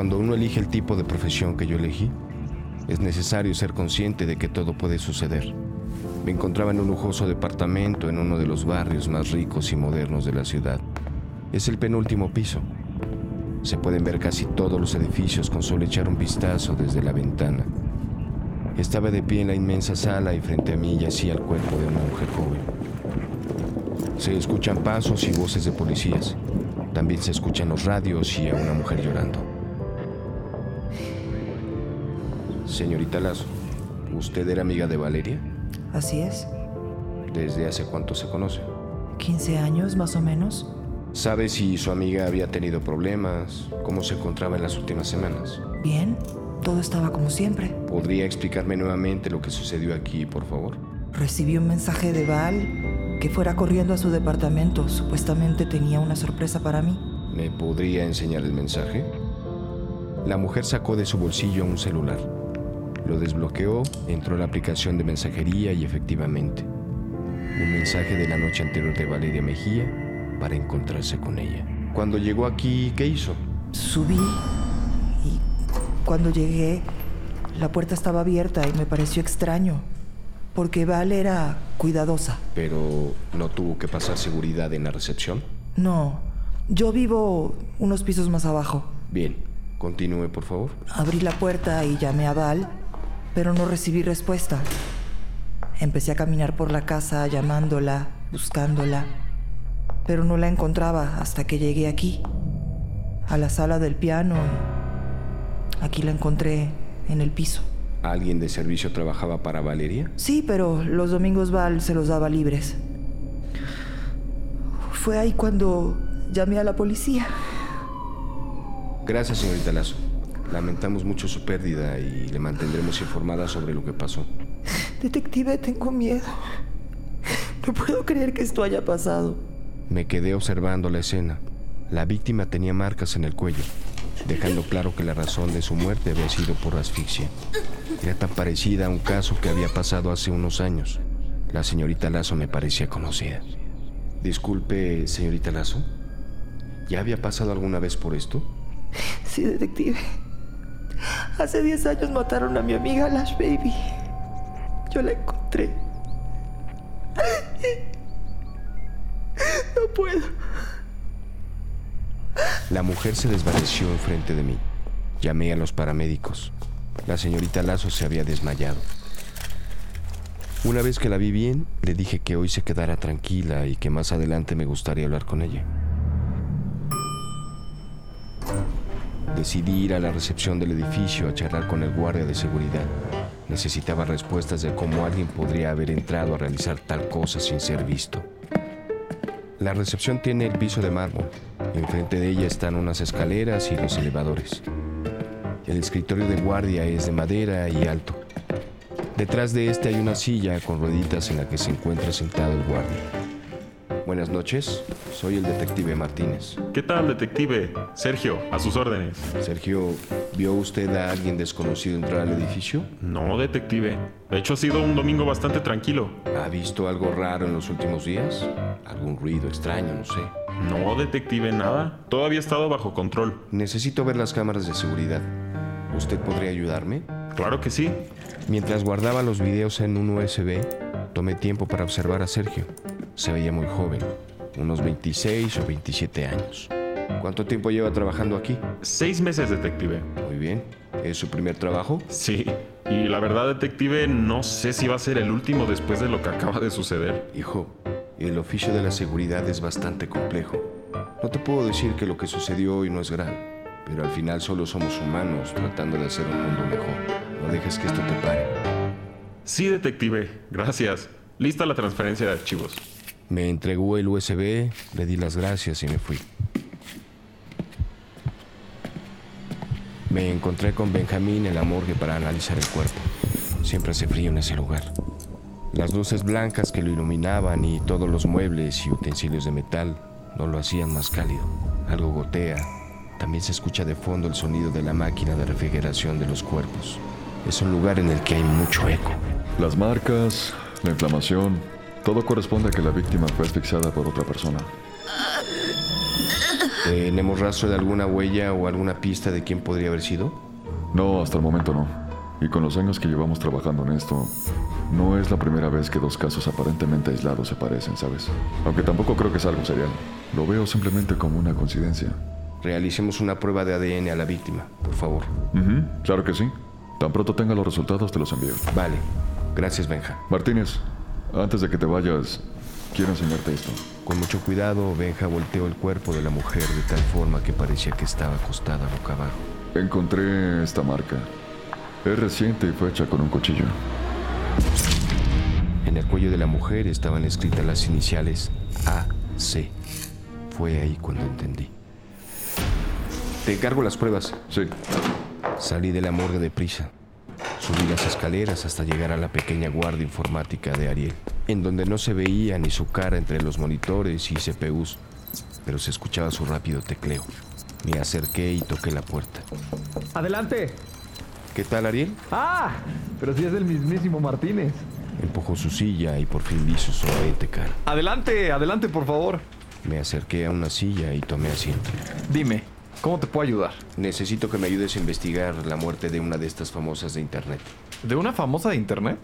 Cuando uno elige el tipo de profesión que yo elegí, es necesario ser consciente de que todo puede suceder. Me encontraba en un lujoso departamento en uno de los barrios más ricos y modernos de la ciudad. Es el penúltimo piso. Se pueden ver casi todos los edificios con solo echar un vistazo desde la ventana. Estaba de pie en la inmensa sala y frente a mí yacía el cuerpo de una mujer joven. Se escuchan pasos y voces de policías. También se escuchan los radios y a una mujer llorando. Señorita Lazo, ¿usted era amiga de Valeria? Así es. ¿Desde hace cuánto se conoce? 15 años más o menos. ¿Sabe si su amiga había tenido problemas? ¿Cómo se encontraba en las últimas semanas? Bien, todo estaba como siempre. ¿Podría explicarme nuevamente lo que sucedió aquí, por favor? Recibí un mensaje de Val que fuera corriendo a su departamento. Supuestamente tenía una sorpresa para mí. ¿Me podría enseñar el mensaje? La mujer sacó de su bolsillo un celular. Lo desbloqueó, entró a la aplicación de mensajería y efectivamente, un mensaje de la noche anterior de Valeria Mejía para encontrarse con ella. Cuando llegó aquí, ¿qué hizo? Subí y cuando llegué, la puerta estaba abierta y me pareció extraño, porque Val era cuidadosa. ¿Pero no tuvo que pasar seguridad en la recepción? No, yo vivo unos pisos más abajo. Bien, continúe por favor. Abrí la puerta y llamé a Val pero no recibí respuesta. Empecé a caminar por la casa llamándola, buscándola, pero no la encontraba hasta que llegué aquí, a la sala del piano. Aquí la encontré en el piso. ¿Alguien de servicio trabajaba para Valeria? Sí, pero los domingos Val se los daba libres. Fue ahí cuando llamé a la policía. Gracias, señorita Lazo. Lamentamos mucho su pérdida y le mantendremos informada sobre lo que pasó. Detective, tengo miedo. No puedo creer que esto haya pasado. Me quedé observando la escena. La víctima tenía marcas en el cuello, dejando claro que la razón de su muerte había sido por asfixia. Era tan parecida a un caso que había pasado hace unos años. La señorita Lazo me parecía conocida. Disculpe, señorita Lazo. ¿Ya había pasado alguna vez por esto? Sí, detective. Hace 10 años mataron a mi amiga Lash Baby. Yo la encontré. No puedo. La mujer se desvaneció enfrente de mí. Llamé a los paramédicos. La señorita Lazo se había desmayado. Una vez que la vi bien, le dije que hoy se quedara tranquila y que más adelante me gustaría hablar con ella. Decidí ir a la recepción del edificio a charlar con el guardia de seguridad. Necesitaba respuestas de cómo alguien podría haber entrado a realizar tal cosa sin ser visto. La recepción tiene el piso de mármol. Enfrente de ella están unas escaleras y los elevadores. El escritorio de guardia es de madera y alto. Detrás de este hay una silla con rueditas en la que se encuentra sentado el guardia. Buenas noches, soy el detective Martínez. ¿Qué tal, detective? Sergio, a sus órdenes. Sergio, ¿vio usted a alguien desconocido entrar al edificio? No, detective. De hecho, ha sido un domingo bastante tranquilo. ¿Ha visto algo raro en los últimos días? ¿Algún ruido extraño, no sé? No, detective, nada. Todo había estado bajo control. Necesito ver las cámaras de seguridad. ¿Usted podría ayudarme? Claro que sí. Mientras guardaba los videos en un USB, tomé tiempo para observar a Sergio. Se veía muy joven, unos 26 o 27 años. ¿Cuánto tiempo lleva trabajando aquí? Seis meses, detective. Muy bien. ¿Es su primer trabajo? Sí. Y la verdad, detective, no sé si va a ser el último después de lo que acaba de suceder. Hijo, el oficio de la seguridad es bastante complejo. No te puedo decir que lo que sucedió hoy no es grave, pero al final solo somos humanos tratando de hacer un mundo mejor. No dejes que esto te pare. Sí, detective. Gracias. Lista la transferencia de archivos. Me entregó el USB, le di las gracias y me fui. Me encontré con Benjamín en la morgue para analizar el cuerpo. Siempre hace frío en ese lugar. Las luces blancas que lo iluminaban y todos los muebles y utensilios de metal no lo hacían más cálido. Algo gotea. También se escucha de fondo el sonido de la máquina de refrigeración de los cuerpos. Es un lugar en el que hay mucho eco. Las marcas, la inflamación, todo corresponde a que la víctima fue asfixiada por otra persona. ¿Tenemos rastro de alguna huella o alguna pista de quién podría haber sido? No, hasta el momento no. Y con los años que llevamos trabajando en esto, no es la primera vez que dos casos aparentemente aislados se parecen, ¿sabes? Aunque tampoco creo que sea algo serial. Lo veo simplemente como una coincidencia. Realicemos una prueba de ADN a la víctima, por favor. Claro que sí. Tan pronto tenga los resultados te los envío. Vale. Gracias, Benja. Martínez, antes de que te vayas, quiero enseñarte esto. Con mucho cuidado, Benja volteó el cuerpo de la mujer de tal forma que parecía que estaba acostada boca abajo. Encontré esta marca. Es reciente y fue hecha con un cuchillo. En el cuello de la mujer estaban escritas las iniciales AC. Fue ahí cuando entendí. Te encargo las pruebas. Sí, Salí de la morgue deprisa. Subí las escaleras hasta llegar a la pequeña guardia informática de Ariel, en donde no se veía ni su cara entre los monitores y CPUs, pero se escuchaba su rápido tecleo. Me acerqué y toqué la puerta. ¡Adelante! ¿Qué tal, Ariel? ¡Ah! Pero si es el mismísimo Martínez. Empujó su silla y por fin vi su sonriente cara. Adelante, adelante, por favor. Me acerqué a una silla y tomé asiento. Dime, ¿cómo te puedo ayudar? Necesito que me ayudes a investigar la muerte de una de estas famosas de internet. ¿De una famosa de internet?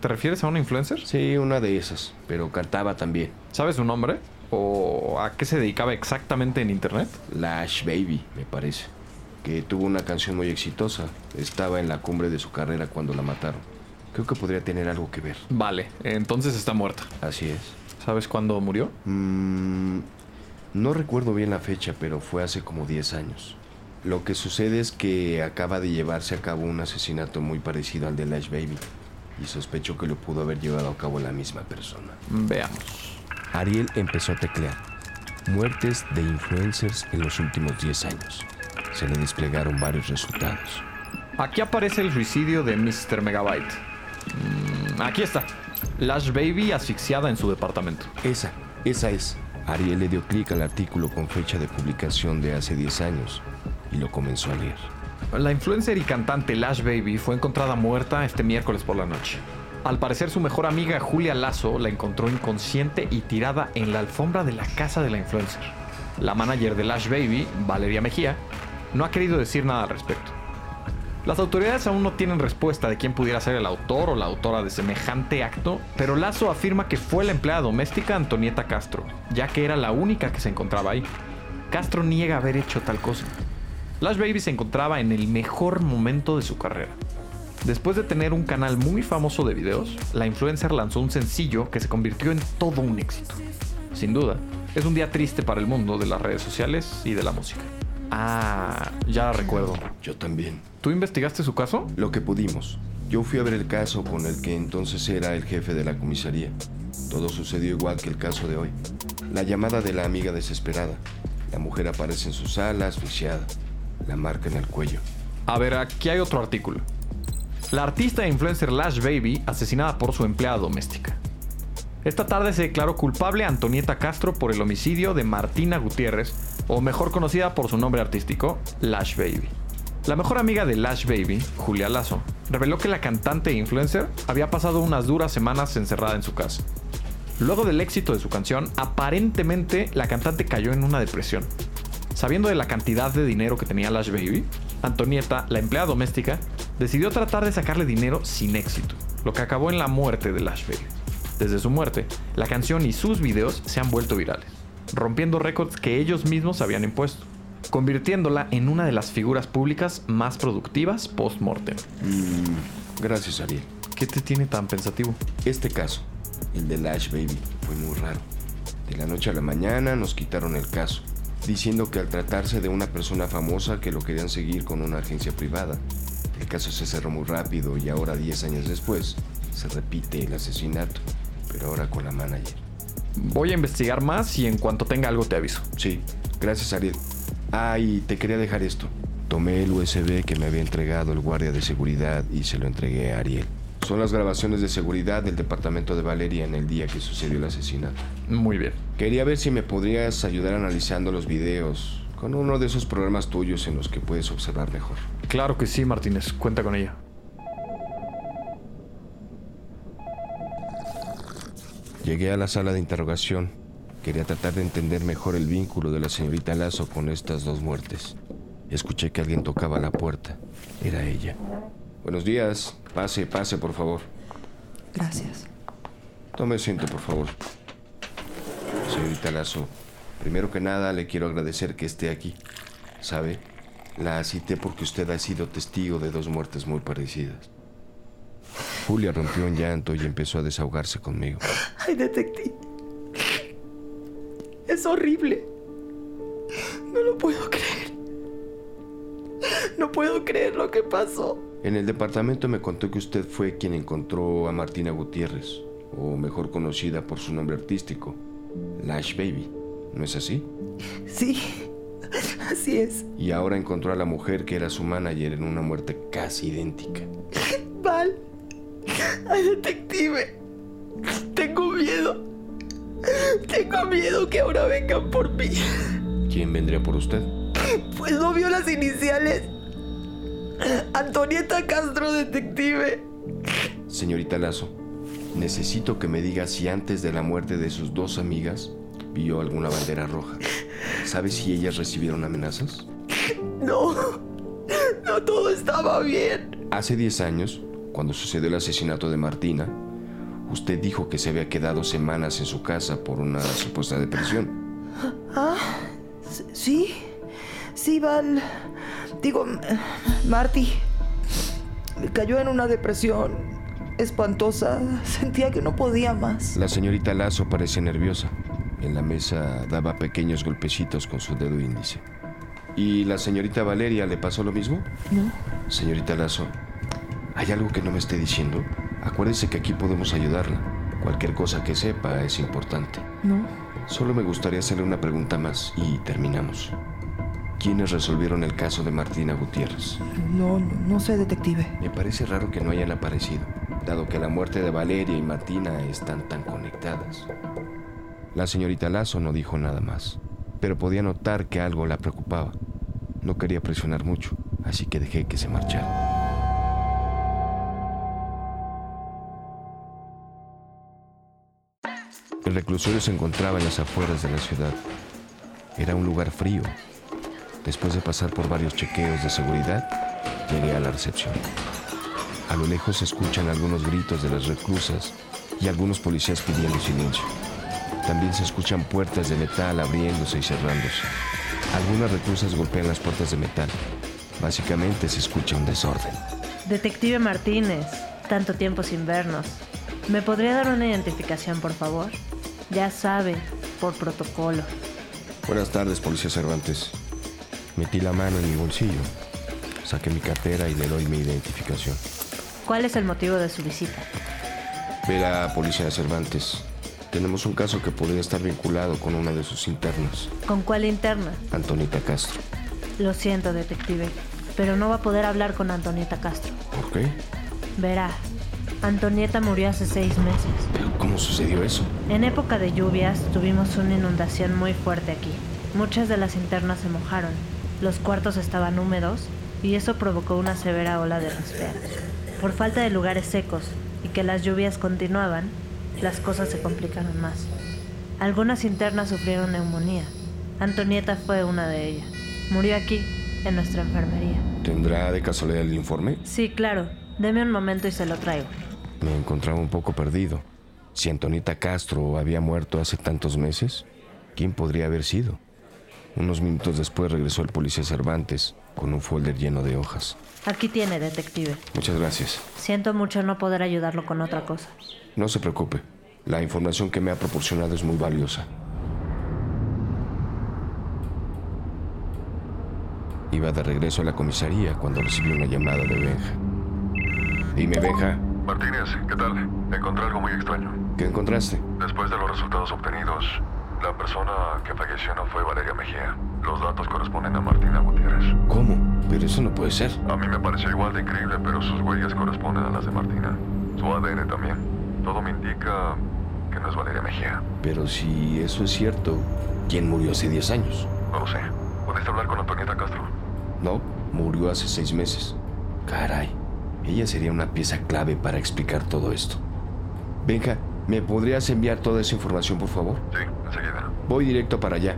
¿Te refieres a una influencer? Sí, una de esas, pero cantaba también. ¿Sabes su nombre? ¿O a qué se dedicaba exactamente en internet? Lash Baby, me parece. Que tuvo una canción muy exitosa. Estaba en la cumbre de su carrera cuando la mataron. Creo que podría tener algo que ver. Vale, entonces está muerta. Así es. ¿Sabes cuándo murió? Mm, no recuerdo bien la fecha, pero fue hace como 10 años. Lo que sucede es que acaba de llevarse a cabo un asesinato muy parecido al de Lash Baby. Y sospecho que lo pudo haber llevado a cabo la misma persona. Veamos. Ariel empezó a teclear. Muertes de influencers en los últimos 10 años. Se le desplegaron varios resultados. Aquí aparece el suicidio de Mr. Megabyte. Mm, aquí está. Lash Baby asfixiada en su departamento. Esa, esa es. Ariel le dio clic al artículo con fecha de publicación de hace 10 años y lo comenzó a leer. La influencer y cantante Lash Baby fue encontrada muerta este miércoles por la noche. Al parecer su mejor amiga Julia Lazo la encontró inconsciente y tirada en la alfombra de la casa de la influencer. La manager de Lash Baby, Valeria Mejía, no ha querido decir nada al respecto. Las autoridades aún no tienen respuesta de quién pudiera ser el autor o la autora de semejante acto, pero Lazo afirma que fue la empleada doméstica Antonieta Castro, ya que era la única que se encontraba ahí. Castro niega haber hecho tal cosa. Lash Baby se encontraba en el mejor momento de su carrera. Después de tener un canal muy famoso de videos, la influencer lanzó un sencillo que se convirtió en todo un éxito. Sin duda, es un día triste para el mundo de las redes sociales y de la música. Ah, ya la recuerdo. Yo también. ¿Tú investigaste su caso? Lo que pudimos. Yo fui a ver el caso con el que entonces era el jefe de la comisaría. Todo sucedió igual que el caso de hoy. La llamada de la amiga desesperada. La mujer aparece en su sala, asfixiada. La marca en el cuello. A ver, aquí hay otro artículo. La artista e influencer Lash Baby asesinada por su empleada doméstica. Esta tarde se declaró culpable a Antonieta Castro por el homicidio de Martina Gutiérrez, o mejor conocida por su nombre artístico, Lash Baby. La mejor amiga de Lash Baby, Julia Lazo, reveló que la cantante e influencer había pasado unas duras semanas encerrada en su casa. Luego del éxito de su canción, aparentemente la cantante cayó en una depresión. Sabiendo de la cantidad de dinero que tenía Lash Baby, Antonieta, la empleada doméstica, decidió tratar de sacarle dinero sin éxito, lo que acabó en la muerte de Lash Baby. Desde su muerte, la canción y sus videos se han vuelto virales, rompiendo récords que ellos mismos habían impuesto, convirtiéndola en una de las figuras públicas más productivas post-mortem. Mm, gracias, Ariel. ¿Qué te tiene tan pensativo? Este caso, el de Lash Baby, fue muy raro. De la noche a la mañana nos quitaron el caso, diciendo que al tratarse de una persona famosa que lo querían seguir con una agencia privada, el caso se cerró muy rápido y ahora 10 años después se repite el asesinato, pero ahora con la manager. Voy a investigar más y en cuanto tenga algo te aviso. Sí, gracias Ariel. Ah, y te quería dejar esto. Tomé el USB que me había entregado el guardia de seguridad y se lo entregué a Ariel. Son las grabaciones de seguridad del departamento de Valeria en el día que sucedió el asesinato. Muy bien. Quería ver si me podrías ayudar analizando los videos con uno de esos programas tuyos en los que puedes observar mejor. Claro que sí, Martínez. Cuenta con ella. Llegué a la sala de interrogación. Quería tratar de entender mejor el vínculo de la señorita Lazo con estas dos muertes. Escuché que alguien tocaba la puerta. Era ella. Buenos días. Pase, pase, por favor. Gracias. Tome asiento, por favor. Señorita Lazo, primero que nada le quiero agradecer que esté aquí. ¿Sabe? La cité porque usted ha sido testigo de dos muertes muy parecidas. Julia rompió en llanto y empezó a desahogarse conmigo. Ay, detective. Es horrible. No lo puedo creer. No puedo creer lo que pasó. En el departamento me contó que usted fue quien encontró a Martina Gutiérrez, o mejor conocida por su nombre artístico, Lash Baby. ¿No es así? Sí, así es. Y ahora encontró a la mujer que era su manager en una muerte casi idéntica. Val. Ay, detective. Tengo miedo. Tengo miedo que ahora vengan por mí. ¿Quién vendría por usted? Pues no vio las iniciales. Antonieta Castro, detective. Señorita Lazo, necesito que me diga si antes de la muerte de sus dos amigas vio alguna bandera roja. ¿Sabe si ellas recibieron amenazas? No. No todo estaba bien. Hace 10 años, cuando sucedió el asesinato de Martina, usted dijo que se había quedado semanas en su casa por una supuesta depresión. Ah, sí. Sí, Val. Digo, Marty. Cayó en una depresión espantosa. Sentía que no podía más. La señorita Lazo parece nerviosa. En la mesa daba pequeños golpecitos con su dedo índice. ¿Y la señorita Valeria le pasó lo mismo? No. Señorita Lazo, ¿hay algo que no me esté diciendo? Acuérdese que aquí podemos ayudarla. Cualquier cosa que sepa es importante. No. Solo me gustaría hacerle una pregunta más y terminamos. ¿Quiénes resolvieron el caso de Martina Gutiérrez? No, no, no sé, detective. Me parece raro que no hayan aparecido, dado que la muerte de Valeria y Martina están tan conectadas. La señorita Lazo no dijo nada más, pero podía notar que algo la preocupaba. No quería presionar mucho, así que dejé que se marchara. El reclusorio se encontraba en las afueras de la ciudad. Era un lugar frío. Después de pasar por varios chequeos de seguridad, llegué a la recepción. A lo lejos se escuchan algunos gritos de las reclusas y algunos policías pidiendo silencio. También se escuchan puertas de metal abriéndose y cerrándose. Algunas reclusas golpean las puertas de metal. Básicamente se escucha un desorden. Detective Martínez, tanto tiempo sin vernos. ¿Me podría dar una identificación, por favor? Ya sabe, por protocolo. Buenas tardes, policía Cervantes. Metí la mano en mi bolsillo. Saqué mi cartera y le doy mi identificación. ¿Cuál es el motivo de su visita? Verá, policía Cervantes. Tenemos un caso que podría estar vinculado con una de sus internas, ¿Con cuál interna? Antonita Castro. Lo siento, detective, pero no va a poder hablar con Antonieta Castro. ¿Por qué? Verá, Antonieta murió hace seis meses. ¿Pero cómo sucedió eso? En época de lluvias tuvimos una inundación muy fuerte aquí. Muchas de las internas se mojaron, los cuartos estaban húmedos y eso provocó una severa ola de raspeo. Por falta de lugares secos y que las lluvias continuaban, las cosas se complicaron más. Algunas internas sufrieron neumonía. Antonieta fue una de ellas. Murió aquí, en nuestra enfermería. ¿Tendrá de casualidad el informe? Sí, claro. Deme un momento y se lo traigo. Me encontraba un poco perdido. Si Antonita Castro había muerto hace tantos meses, ¿quién podría haber sido? Unos minutos después regresó el policía Cervantes con un folder lleno de hojas. Aquí tiene, detective. Muchas gracias. Siento mucho no poder ayudarlo con otra cosa. No se preocupe. La información que me ha proporcionado es muy valiosa. Iba de regreso a la comisaría cuando recibí una llamada de Benja. Dime, Benja, Martínez, ¿qué tal? Encontré algo muy extraño. ¿qué encontraste? Después de los resultados obtenidos, La persona que falleció no fue Valeria Mejía. Los datos corresponden a Martina Gutiérrez. ¿Cómo? Pero eso no puede ser. A mí me pareció igual de increíble, pero sus huellas corresponden a las de Martina. Su ADN también. Todo me indica que no es Valeria Mejía. Pero si eso es cierto, ¿quién murió hace 10 años? No lo sé. ¿Puedes hablar con Antonieta Castro? No, murió hace seis meses. Caray, ella sería una pieza clave para explicar todo esto. Benja, ¿me podrías enviar toda esa información, por favor? Sí, enseguida. Voy directo para allá.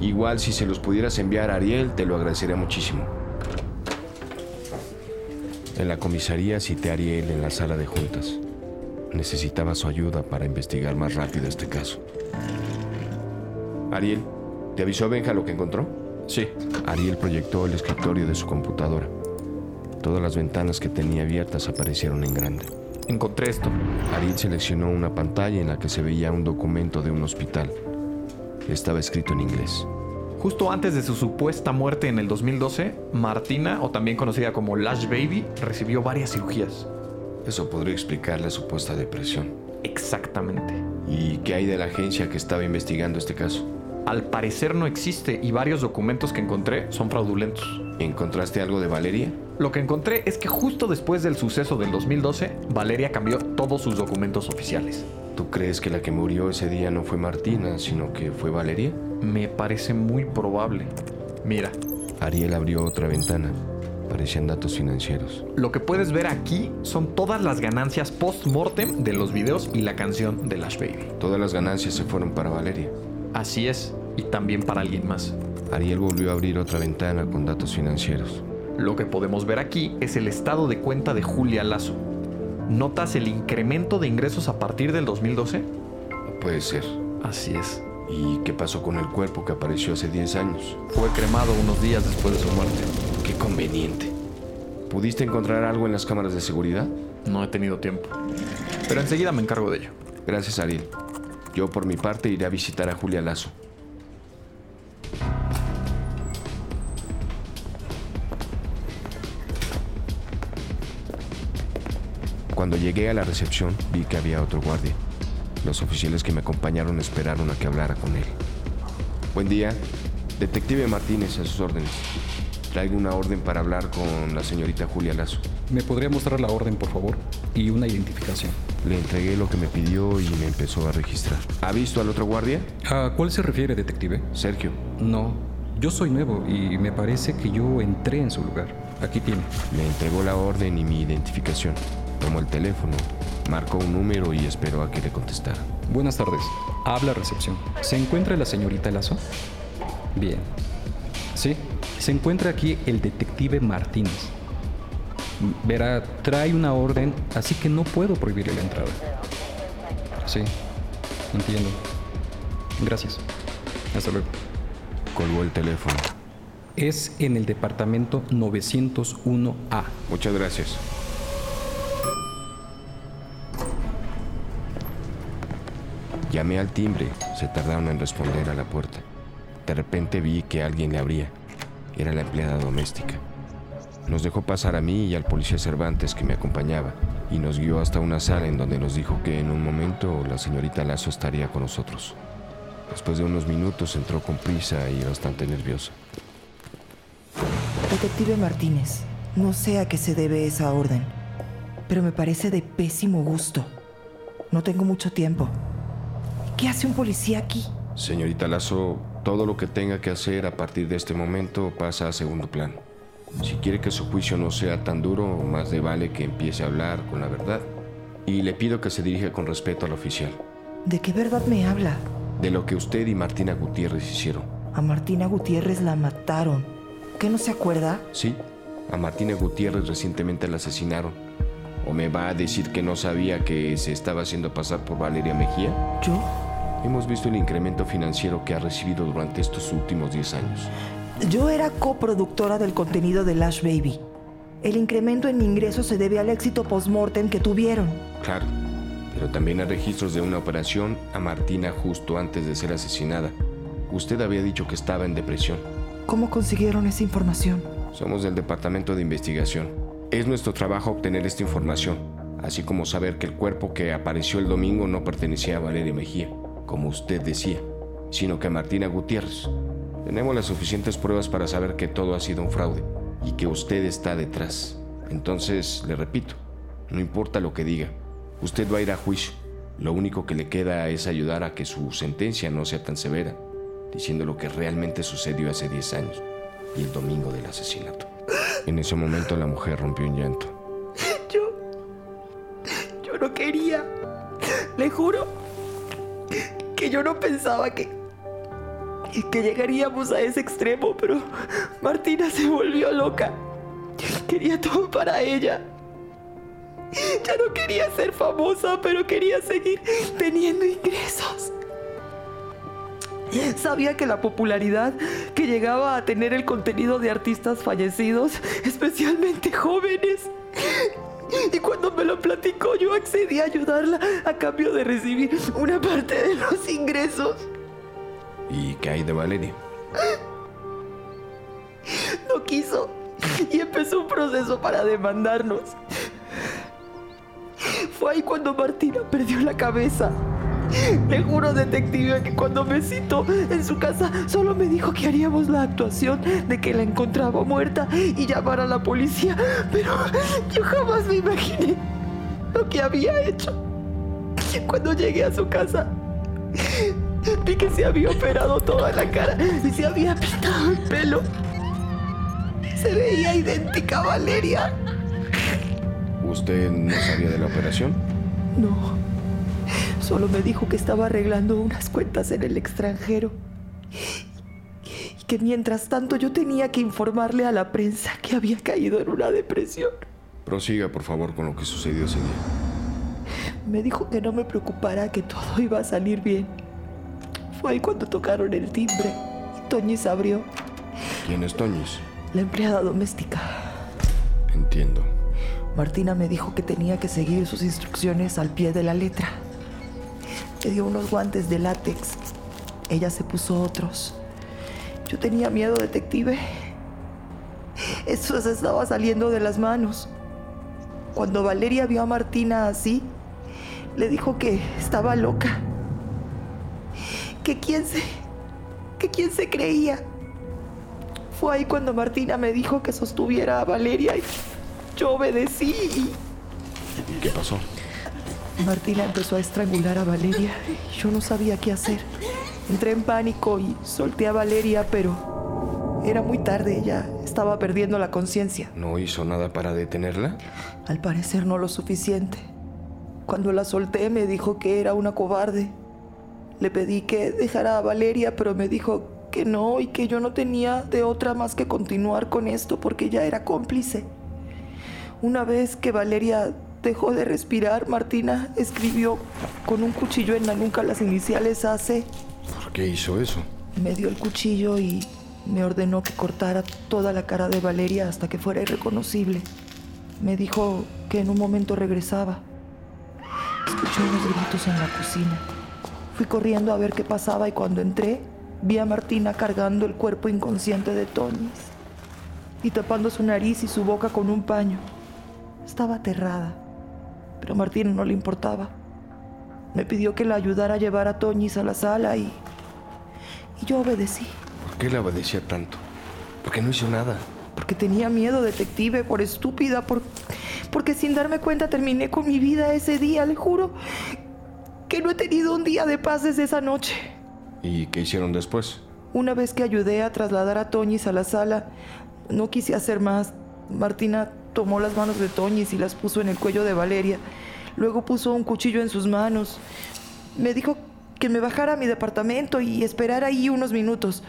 Igual si se los pudieras enviar a Ariel, te lo agradecería muchísimo. En la comisaría cité a Ariel en la sala de juntas. Necesitaba su ayuda para investigar más rápido este caso. Ariel, ¿te avisó Benja lo que encontró? Sí. Ariel proyectó el escritorio de su computadora. Todas las ventanas que tenía abiertas aparecieron en grande. Encontré esto. Ariel seleccionó una pantalla en la que se veía un documento de un hospital. Estaba escrito en inglés. Justo antes de su supuesta muerte en el 2012, Martina, o también conocida como Lash Baby, recibió varias cirugías. Eso podría explicar la supuesta depresión. Exactamente. ¿Y qué hay de la agencia que estaba investigando este caso? Al parecer no existe y varios documentos que encontré son fraudulentos. ¿Encontraste algo de Valeria? Lo que encontré es que justo después del suceso del 2012, Valeria cambió todos sus documentos oficiales. ¿Tú crees que la que murió ese día no fue Martina, sino que fue Valeria? Me parece muy probable. Mira, Ariel abrió otra ventana. Parecían datos financieros. lo que puedes ver aquí son todas las ganancias post-mortem de los videos y la canción de Lash Baby. Todas las ganancias se fueron para Valeria. Así es, y también para alguien más. Ariel volvió a abrir otra ventana con datos financieros. Lo que podemos ver aquí es el estado de cuenta de Julia Lazo. ¿Notas el incremento de ingresos a partir del 2012? No puede ser. Así es. ¿Y qué pasó con el cuerpo que apareció hace 10 años? Fue cremado unos días después de su muerte. Qué conveniente. ¿Pudiste encontrar algo en las cámaras de seguridad? No he tenido tiempo. Pero enseguida me encargo de ello. Gracias, Ariel. Yo por mi parte iré a visitar a Julia Lazo. Cuando llegué a la recepción vi que había otro guardia. Los oficiales que me acompañaron esperaron a que hablara con él. Buen día. Detective Martínez, a sus órdenes. Traigo una orden para hablar con la señorita Julia Lazo. ¿Me podría mostrar la orden, por favor? Y una identificación. Le entregué lo que me pidió y me empezó a registrar. ¿Ha visto al otro guardia? ¿A cuál se refiere, detective? Sergio. No, yo soy nuevo y me parece que yo entré en su lugar. Aquí tiene. Me entregó la orden y mi identificación. Tomó el teléfono, marcó un número y esperó a que le contestara. Buenas tardes. Habla recepción. ¿Se encuentra la señorita Lazo? Bien. Sí, se encuentra aquí el detective Martínez. Verá, trae una orden, así que no puedo prohibirle la entrada. Sí, entiendo. Gracias. Hasta luego. Colgó el teléfono. Es en el departamento 901A. Muchas gracias. Llamé al timbre, se tardaron en responder a la puerta. De repente vi que alguien le abría. Era la empleada doméstica. Nos dejó pasar a mí y al policía Cervantes que me acompañaba y nos guió hasta una sala en donde nos dijo que en un momento la señorita Lazo estaría con nosotros. Después de unos minutos entró con prisa y bastante nerviosa. Detective Martínez, no sé a qué se debe esa orden, pero me parece de pésimo gusto. No tengo mucho tiempo. ¿Qué hace un policía aquí? Señorita Lazo, todo lo que tenga que hacer a partir de este momento pasa a segundo plano. Si quiere que su juicio no sea tan duro, más de vale que empiece a hablar con la verdad. Y le pido que se dirija con respeto al oficial. ¿De qué verdad me habla? De lo que usted y Martina Gutiérrez hicieron. A Martina Gutiérrez la mataron. ¿Qué no se acuerda? Sí, a Martina Gutiérrez recientemente la asesinaron. ¿O me va a decir que no sabía que se estaba haciendo pasar por Valeria Mejía? ¿Yo? Hemos visto el incremento financiero que ha recibido durante estos últimos 10 años. Yo era coproductora del contenido de Lash Baby. El incremento en ingresos se debe al éxito post-mortem que tuvieron. Claro, pero también hay registros de una operación a Martina justo antes de ser asesinada. Usted había dicho que estaba en depresión. ¿Cómo consiguieron esa información? Somos del Departamento de Investigación. Es nuestro trabajo obtener esta información, así como saber que el cuerpo que apareció el domingo no pertenecía a Valeria Mejía, como usted decía, sino que a Martina Gutiérrez. Tenemos las suficientes pruebas para saber que todo ha sido un fraude y que usted está detrás. Entonces, le repito, no importa lo que diga, usted va a ir a juicio. Lo único que le queda es ayudar a que su sentencia no sea tan severa, diciendo lo que realmente sucedió hace 10 años y el domingo del asesinato. En ese momento la mujer rompió un llanto. Yo. Yo no quería. Le juro que yo no pensaba que. Que llegaríamos a ese extremo, pero Martina se volvió loca. Quería todo para ella. Ya no quería ser famosa, pero quería seguir teniendo ingresos. Sabía que la popularidad que llegaba a tener el contenido de artistas fallecidos, especialmente jóvenes, y cuando me lo platicó yo accedí a ayudarla a cambio de recibir una parte de los ingresos. ¿Y qué hay de Valeria? No quiso y empezó un proceso para demandarnos. Fue ahí cuando Martina perdió la cabeza. Le juro, detective, que cuando me citó en su casa solo me dijo que haríamos la actuación de que la encontraba muerta y llamar a la policía, pero yo jamás me imaginé lo que había hecho. Cuando llegué a su casa, vi que se había operado toda la cara y se había pintado el pelo. Se veía idéntica a Valeria. ¿Usted no sabía de la operación? No. Solo me dijo que estaba arreglando unas cuentas en el extranjero. Y que mientras tanto yo tenía que informarle a la prensa que había caído en una depresión. Prosiga, por favor, con lo que sucedió ese día. Me dijo que no me preocupara, que todo iba a salir bien. Fue ahí cuando tocaron el timbre Toñis abrió. ¿Quién es Toñis? La empleada doméstica. Entiendo. Martina me dijo que tenía que seguir sus instrucciones al pie de la letra. Me dio unos guantes de látex. Ella se puso otros. Yo tenía miedo, detective. Eso se estaba saliendo de las manos. Cuando Valeria vio a Martina así, le dijo que estaba loca. Que quién se. que quién se creía. Fue ahí cuando Martina me dijo que sostuviera a Valeria y yo obedecí y ¿Y qué pasó? Martina empezó a estrangular a Valeria y yo no sabía qué hacer. Entré en pánico y solté a Valeria, pero era muy tarde, ya estaba perdiendo la conciencia. ¿No hizo nada para detenerla? Al parecer no lo suficiente. Cuando la solté me dijo que era una cobarde. Le pedí que dejara a Valeria, pero me dijo que no y que yo no tenía de otra más que continuar con esto porque ya era cómplice. Una vez que Valeria dejó de respirar, Martina escribió con un cuchillo en la nuca las iniciales AC. ¿Por qué hizo eso? Me dio el cuchillo y me ordenó que cortara toda la cara de Valeria hasta que fuera irreconocible. Me dijo que en un momento regresaba. Escuché unos gritos en la cocina. Fui corriendo a ver qué pasaba y cuando entré vi a Martina cargando el cuerpo inconsciente de Tonis y tapando su nariz y su boca con un paño. Estaba aterrada, pero a Martina no le importaba. Me pidió que la ayudara a llevar a Toñis a la sala y, y yo obedecí. ¿Por qué la obedecía tanto? Porque no hizo nada. Porque tenía miedo, detective, por estúpida, por, porque sin darme cuenta terminé con mi vida ese día, le juro que no he tenido un día de paz desde esa noche. ¿Y qué hicieron después? Una vez que ayudé a trasladar a Toñis a la sala, no quise hacer más. Martina tomó las manos de Toñis y las puso en el cuello de Valeria. Luego puso un cuchillo en sus manos. Me dijo que me bajara a mi departamento y esperara ahí unos minutos.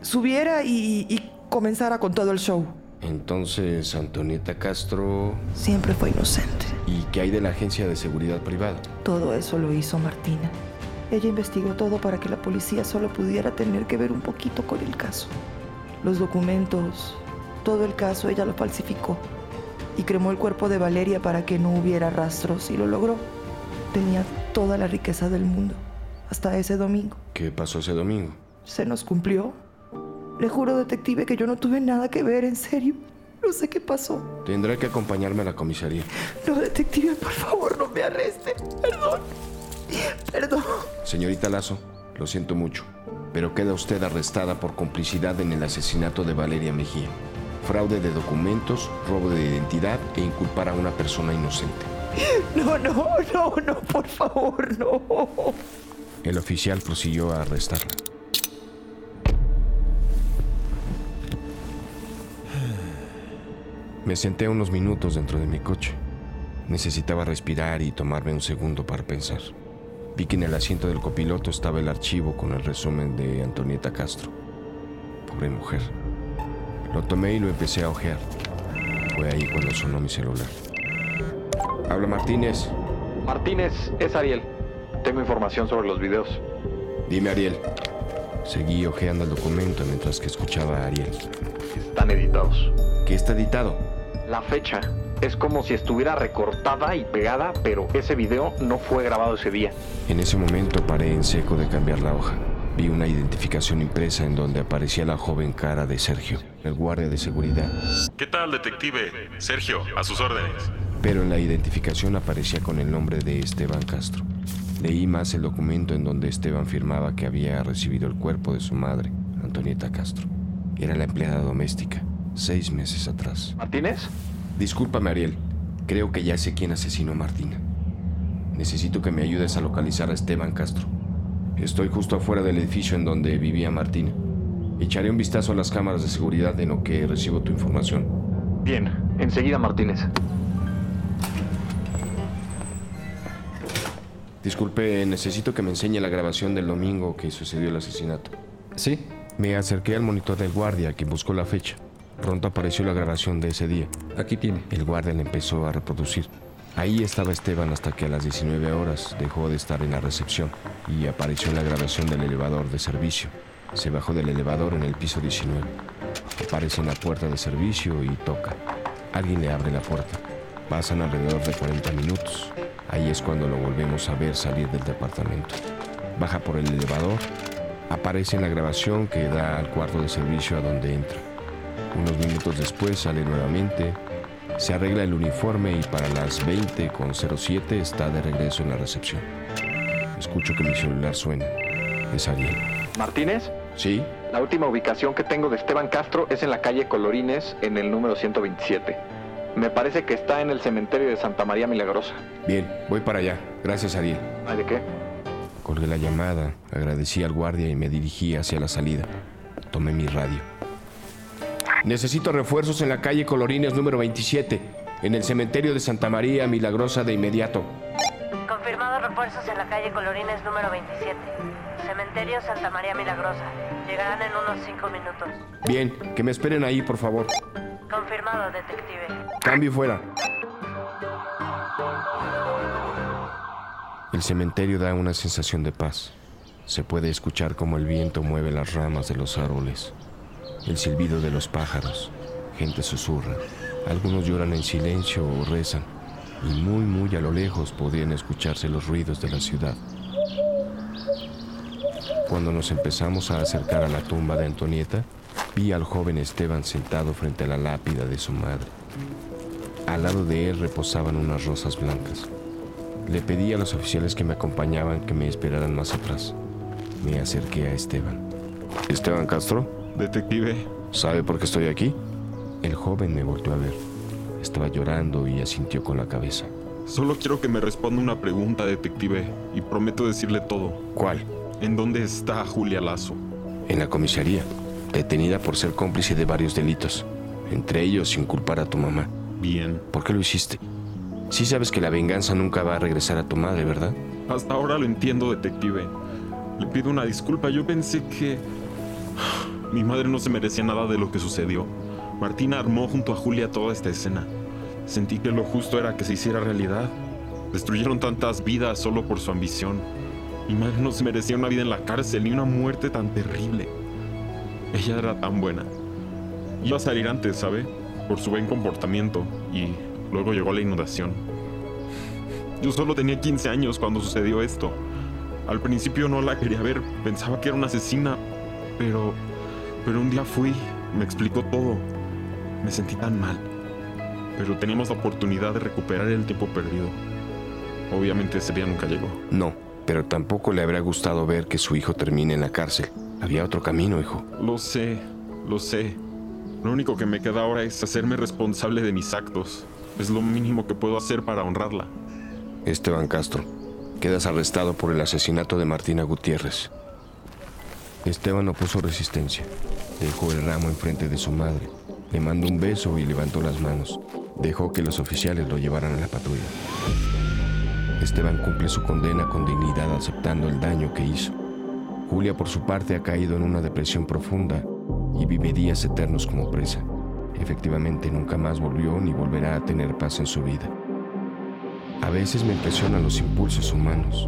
Subiera y, y comenzara con todo el show. Entonces, Antonieta Castro... Siempre fue inocente. ¿Y qué hay de la agencia de seguridad privada? Todo eso lo hizo Martina. Ella investigó todo para que la policía solo pudiera tener que ver un poquito con el caso. Los documentos, todo el caso, ella lo falsificó y cremó el cuerpo de Valeria para que no hubiera rastros y lo logró. Tenía toda la riqueza del mundo, hasta ese domingo. ¿Qué pasó ese domingo? Se nos cumplió. Le juro, detective, que yo no tuve nada que ver, en serio. No sé qué pasó. Tendrá que acompañarme a la comisaría. No, detective, por favor, no me arreste. Perdón. Perdón. Señorita Lazo, lo siento mucho. pero queda usted arrestada por complicidad en el asesinato de Valeria Mejía, fraude de documentos, robo de identidad e inculpar a una persona inocente. No, no, no, no, por favor, no. El oficial prosiguió a arrestarla. Me senté unos minutos dentro de mi coche. Necesitaba respirar y tomarme un segundo para pensar. Vi que en el asiento del copiloto estaba el archivo con el resumen de Antonieta Castro. Pobre mujer. Lo tomé y lo empecé a ojear. Fue ahí cuando sonó mi celular. Habla Martínez. Martínez, es Ariel. Tengo información sobre los videos. Dime, Ariel. Seguí ojeando el documento mientras que escuchaba a Ariel. Están editados. ¿Qué está editado? La fecha es como si estuviera recortada y pegada, pero ese video no fue grabado ese día. En ese momento paré en seco de cambiar la hoja. Vi una identificación impresa en donde aparecía la joven cara de Sergio, el guardia de seguridad. ¿Qué tal, detective? Sergio, a sus órdenes. Pero en la identificación aparecía con el nombre de Esteban Castro. Leí más el documento en donde Esteban firmaba que había recibido el cuerpo de su madre, Antonieta Castro. Era la empleada doméstica, seis meses atrás. ¿Martínez? Discúlpame, Ariel. Creo que ya sé quién asesinó a Martina. Necesito que me ayudes a localizar a Esteban Castro. Estoy justo afuera del edificio en donde vivía Martina. Echaré un vistazo a las cámaras de seguridad en lo que recibo tu información. Bien, enseguida Martínez. Disculpe, necesito que me enseñe la grabación del domingo que sucedió el asesinato. Sí, Me acerqué al monitor del guardia, quien buscó la fecha. Pronto apareció la grabación de ese día. aquí tiene. El guardia la empezó a reproducir. Ahí estaba Esteban hasta que a las 19 horas dejó de estar en la recepción y apareció en la grabación del elevador de servicio. Se bajó del elevador en el piso 19. Aparece en la puerta de servicio y toca. Alguien le abre la puerta. Pasan alrededor de 40 minutos. Ahí es cuando lo volvemos a ver salir del departamento. Baja por el elevador. Aparece en la grabación que da al cuarto de servicio a donde entra. Unos minutos después sale nuevamente, se arregla el uniforme y para las 20 con 07 está de regreso en la recepción. Escucho que mi celular suena. Es Ariel. ¿Martínez? ¿Sí? La última ubicación que tengo de Esteban Castro es en la calle Colorines, en el número 127. Me parece que está en el cementerio de Santa María Milagrosa. Bien, voy para allá. Gracias, Ariel. ¿Ay de qué? Colgué la llamada, agradecí al guardia y me dirigí hacia la salida. Tomé mi radio. Necesito refuerzos en la calle Colorines número 27, en el cementerio de Santa María Milagrosa de inmediato. Confirmados refuerzos en la calle Colorines número 27. Cementerio Santa María Milagrosa. Llegarán en unos 5 minutos. Bien, que me esperen ahí, por favor. Confirmado, detective. Cambio fuera. El cementerio da una sensación de paz. Se puede escuchar como el viento mueve las ramas de los árboles, el silbido de los pájaros, gente susurra, algunos lloran en silencio o rezan, y muy muy a lo lejos podrían escucharse los ruidos de la ciudad. Cuando nos empezamos a acercar a la tumba de Antonieta, vi al joven Esteban sentado frente a la lápida de su madre. Al lado de él reposaban unas rosas blancas. Le pedí a los oficiales que me acompañaban que me esperaran más atrás. Me acerqué a Esteban. ¿Esteban Castro? Detective, ¿Sabe por qué estoy aquí? El joven me volvió a ver. Estaba llorando y asintió con la cabeza. solo quiero que me responda una pregunta, detective, y prometo decirle todo. ¿Cuál? ¿En dónde está Julia Lazo? En la comisaría, detenida por ser cómplice de varios delitos, entre ellos inculpar a tu mamá. Bien. ¿Por qué lo hiciste? Sí sabes que la venganza nunca va a regresar a tu madre, ¿verdad? Hasta ahora lo entiendo, detective. Le pido una disculpa. Yo pensé que... Mi madre no se merecía nada de lo que sucedió. Martina armó junto a Julia toda esta escena. Sentí que lo justo era que se hiciera realidad. Destruyeron tantas vidas solo por su ambición. Mi madre no se merecía una vida en la cárcel ni una muerte tan terrible. Ella era tan buena. Iba a salir antes, ¿sabe? Por su buen comportamiento. Y luego llegó la inundación. Yo solo tenía 15 años cuando sucedió esto. Al principio no la quería ver, pensaba que era una asesina, pero... Pero un día fui, me explicó todo. Me sentí tan mal. Pero teníamos la oportunidad de recuperar el tiempo perdido. Obviamente ese día nunca llegó. No, pero tampoco le habría gustado ver que su hijo termine en la cárcel. Había otro camino, hijo. Lo sé, lo sé. Lo único que me queda ahora es hacerme responsable de mis actos. Es lo mínimo que puedo hacer para honrarla. Esteban Castro, quedas arrestado por el asesinato de Martina Gutiérrez. Esteban no puso resistencia. Dejó el ramo enfrente de su madre. Le mandó un beso y levantó las manos. Dejó que los oficiales lo llevaran a la patrulla. Esteban cumple su condena con dignidad aceptando el daño que hizo. Julia por su parte ha caído en una depresión profunda y vive días eternos como presa. Efectivamente nunca más volvió ni volverá a tener paz en su vida. A veces me impresionan los impulsos humanos,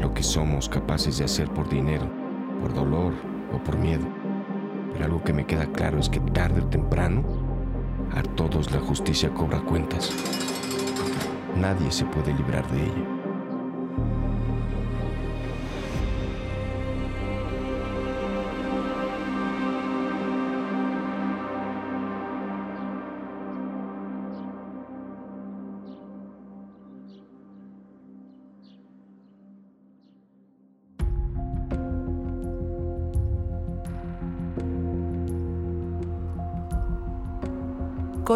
lo que somos capaces de hacer por dinero, por dolor o por miedo. Pero algo que me queda claro es que tarde o temprano a todos la justicia cobra cuentas. Nadie se puede librar de ella.